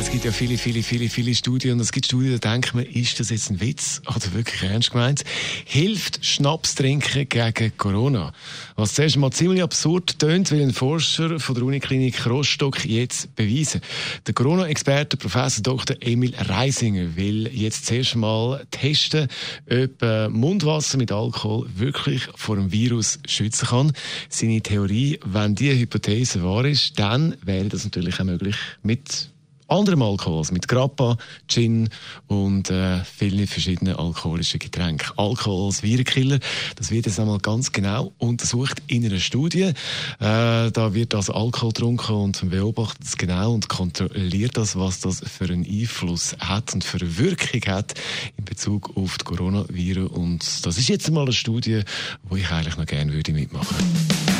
es gibt ja viele, viele, viele, viele Studien und es gibt Studien, da denkt man, ist das jetzt ein Witz oder wirklich ernst gemeint? Hilft Schnaps trinken gegen Corona? Was zuerst mal ziemlich absurd tönt, will ein Forscher von der Uniklinik Rostock jetzt beweisen. Der Corona-Experte Professor Dr. Emil Reisinger will jetzt zuerst mal testen, ob äh, Mundwasser mit Alkohol wirklich vor dem Virus schützen kann. Seine Theorie, wenn diese Hypothese wahr ist, dann wäre das natürlich auch möglich mit anderem Alkohol, mit Grappa, Gin und äh, vielen verschiedenen alkoholischen Getränken. Alkohol als Virenkiller, das wird jetzt einmal ganz genau untersucht in einer Studie. Äh, da wird also Alkohol getrunken und man beobachtet es genau und kontrolliert das, was das für einen Einfluss hat und für eine Wirkung hat in Bezug auf die Coronaviren. Und das ist jetzt einmal eine Studie, wo ich eigentlich noch gerne würde mitmachen würde.